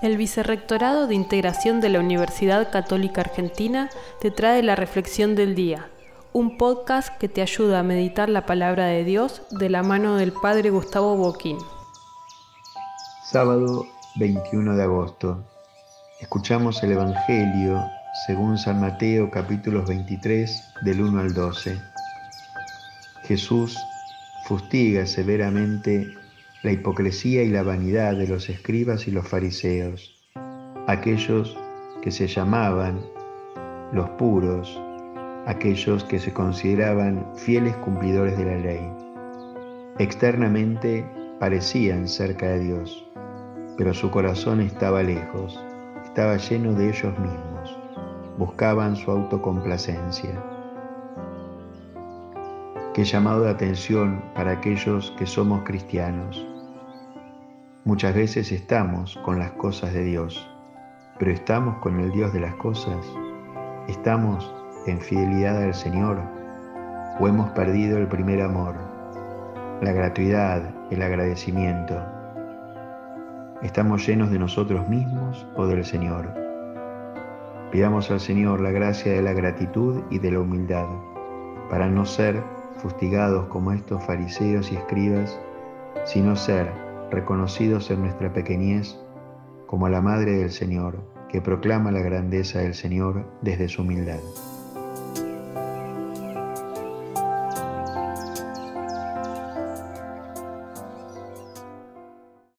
El Vicerrectorado de Integración de la Universidad Católica Argentina te trae la Reflexión del Día, un podcast que te ayuda a meditar la palabra de Dios de la mano del Padre Gustavo Boquín. Sábado 21 de agosto. Escuchamos el Evangelio según San Mateo capítulos 23 del 1 al 12. Jesús fustiga severamente la hipocresía y la vanidad de los escribas y los fariseos, aquellos que se llamaban los puros, aquellos que se consideraban fieles cumplidores de la ley. Externamente parecían cerca de Dios, pero su corazón estaba lejos, estaba lleno de ellos mismos, buscaban su autocomplacencia. Qué llamado de atención para aquellos que somos cristianos Muchas veces estamos con las cosas de Dios, pero estamos con el Dios de las cosas. ¿Estamos en fidelidad al Señor o hemos perdido el primer amor, la gratuidad, el agradecimiento? ¿Estamos llenos de nosotros mismos o del Señor? Pidamos al Señor la gracia de la gratitud y de la humildad, para no ser fustigados como estos fariseos y escribas, sino ser reconocidos en nuestra pequeñez como la Madre del Señor, que proclama la grandeza del Señor desde su humildad.